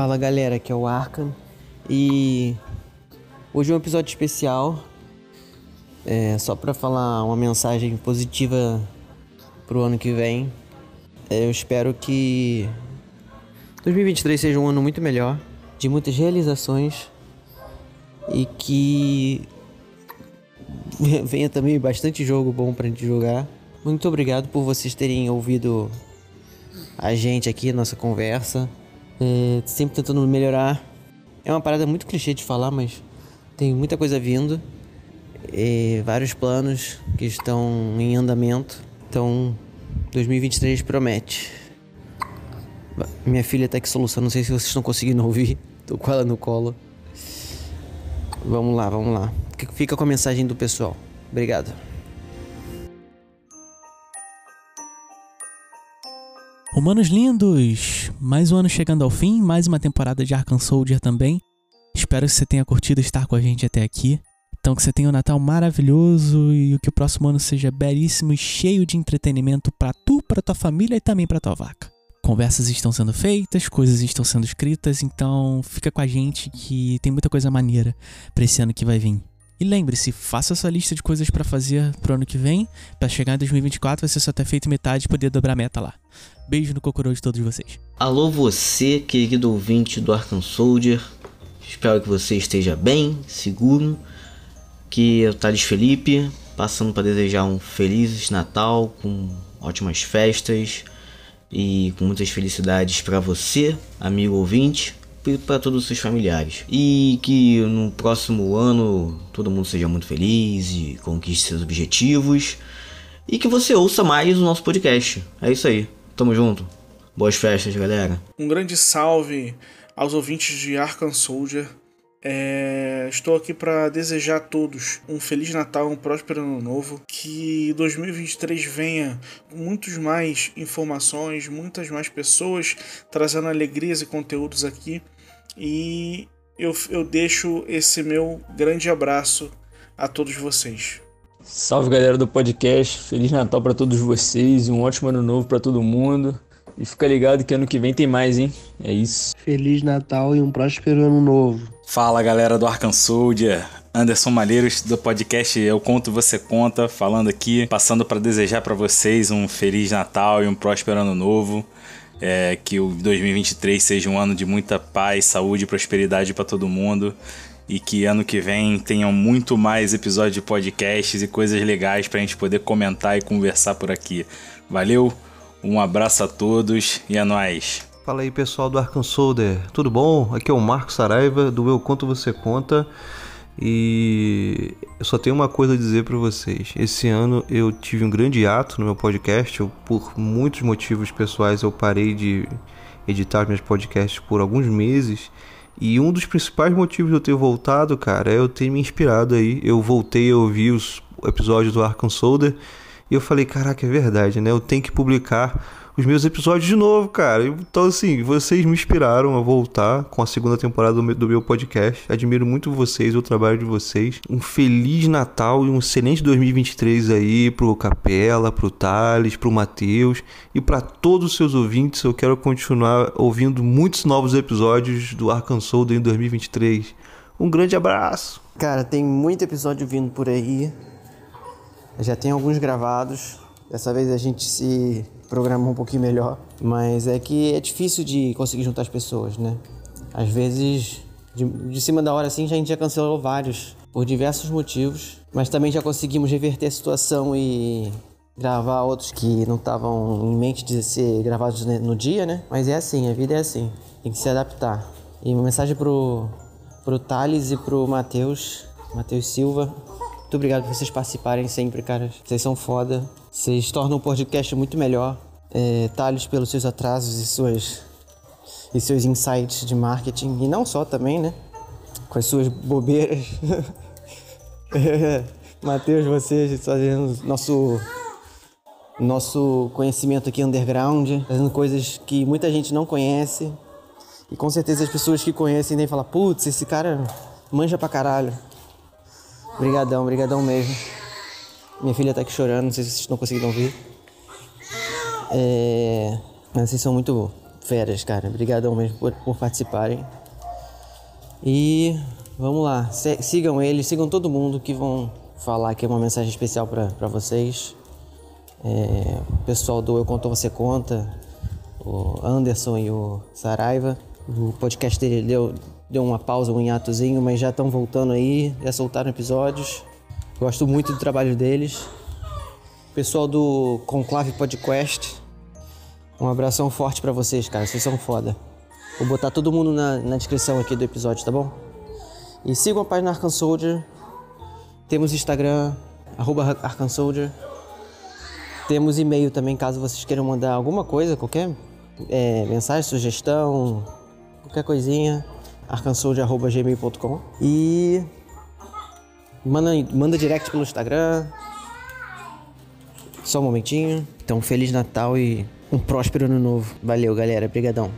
Fala galera, aqui é o Arkan e hoje é um episódio especial, é, só para falar uma mensagem positiva pro ano que vem. É, eu espero que 2023 seja um ano muito melhor, de muitas realizações e que venha também bastante jogo bom pra gente jogar. Muito obrigado por vocês terem ouvido a gente aqui, nossa conversa. É, sempre tentando melhorar. É uma parada muito clichê de falar, mas tem muita coisa vindo. É, vários planos que estão em andamento. Então, 2023 promete. Minha filha tá aqui solução, não sei se vocês estão conseguindo ouvir. Tô com ela no colo. Vamos lá, vamos lá. Fica com a mensagem do pessoal. Obrigado. Humanos lindos, mais um ano chegando ao fim, mais uma temporada de Arkham Soldier também. Espero que você tenha curtido estar com a gente até aqui. Então que você tenha um Natal maravilhoso e que o próximo ano seja belíssimo e cheio de entretenimento para tu, para tua família e também para tua vaca. Conversas estão sendo feitas, coisas estão sendo escritas, então fica com a gente que tem muita coisa maneira para esse ano que vai vir. E lembre-se, faça sua lista de coisas para fazer pro ano que vem, para chegar em 2024 você só ter feito metade e poder dobrar a meta lá. Beijo no cocorô de todos vocês. Alô você, querido ouvinte do Arkham Soldier. Espero que você esteja bem, seguro que é o Thales Felipe, passando para desejar um feliz Natal com ótimas festas e com muitas felicidades para você, amigo ouvinte, para todos os seus familiares. E que no próximo ano todo mundo seja muito feliz e conquiste seus objetivos e que você ouça mais o nosso podcast. É isso aí. Tamo junto. Boas festas, galera. Um grande salve aos ouvintes de Arkham Soldier. É, estou aqui para desejar a todos um Feliz Natal, um próspero Ano Novo. Que 2023 venha com muitos mais informações, muitas mais pessoas trazendo alegrias e conteúdos aqui. E eu, eu deixo esse meu grande abraço a todos vocês. Salve galera do podcast, Feliz Natal para todos vocês e um ótimo ano novo para todo mundo. E fica ligado que ano que vem tem mais, hein? É isso. Feliz Natal e um próspero ano novo. Fala galera do Arkham Soldier, Anderson Malheiros do podcast Eu Conto Você Conta, falando aqui, passando para desejar para vocês um feliz Natal e um próspero ano novo. É, que o 2023 seja um ano de muita paz, saúde e prosperidade para todo mundo. E que ano que vem tenham muito mais episódios de podcasts e coisas legais para a gente poder comentar e conversar por aqui. Valeu, um abraço a todos e é nóis! Fala aí pessoal do Arkham Soldier, tudo bom? Aqui é o Marco Saraiva do Eu Conto Você Conta e eu só tenho uma coisa a dizer para vocês. Esse ano eu tive um grande ato no meu podcast, eu, por muitos motivos pessoais eu parei de editar meus podcasts por alguns meses e um dos principais motivos de eu ter voltado, cara, é eu ter me inspirado aí. Eu voltei a ouvir os episódios do Arkham Soldier e eu falei, caraca, é verdade, né? Eu tenho que publicar os meus episódios de novo, cara. Então, assim, vocês me inspiraram a voltar com a segunda temporada do meu, podcast. Admiro muito vocês, o trabalho de vocês. Um feliz Natal e um excelente 2023 aí pro Capela, pro Thales, pro Matheus e para todos os seus ouvintes. Eu quero continuar ouvindo muitos novos episódios do Arkham Soul em 2023. Um grande abraço! Cara, tem muito episódio vindo por aí. Já tem alguns gravados. Dessa vez a gente se programar um pouquinho melhor. Mas é que é difícil de conseguir juntar as pessoas, né? Às vezes, de, de cima da hora assim, a gente já cancelou vários por diversos motivos. Mas também já conseguimos reverter a situação e gravar outros que não estavam em mente de ser gravados no dia, né? Mas é assim, a vida é assim. Tem que se adaptar. E uma mensagem pro, pro Thales e pro Matheus, Matheus Silva. Muito obrigado por vocês participarem sempre, cara. Vocês são foda. Vocês tornam o podcast muito melhor. É, pelos seus atrasos e suas e seus insights de marketing e não só também, né? Com as suas bobeiras. Matheus, vocês fazendo nosso nosso conhecimento aqui underground, fazendo coisas que muita gente não conhece. E com certeza as pessoas que conhecem nem falam, putz, esse cara manja pra caralho. Obrigadão, obrigadão mesmo. Minha filha tá aqui chorando, não sei se vocês estão conseguindo ouvir. É... Vocês são muito feras, cara. Obrigadão mesmo por, por participarem. E vamos lá, Se- sigam eles, sigam todo mundo que vão falar aqui uma mensagem especial para vocês. É, o pessoal do Eu Conto Você Conta, o Anderson e o Saraiva. O podcast dele deu, deu uma pausa, um hiatozinho, mas já estão voltando aí, já soltaram episódios. Gosto muito do trabalho deles. Pessoal do Conclave Podcast, um abração forte pra vocês, cara. Vocês são foda. Vou botar todo mundo na, na descrição aqui do episódio, tá bom? E sigam a página Arkham Soldier. Temos Instagram, arroba Arkham Soldier. Temos e-mail também, caso vocês queiram mandar alguma coisa, qualquer é, mensagem, sugestão, qualquer coisinha. arcansoldier.gmail.com E manda, manda direct pelo Instagram. Só um momentinho. Então, Feliz Natal e um próspero ano novo. Valeu, galera. Obrigadão.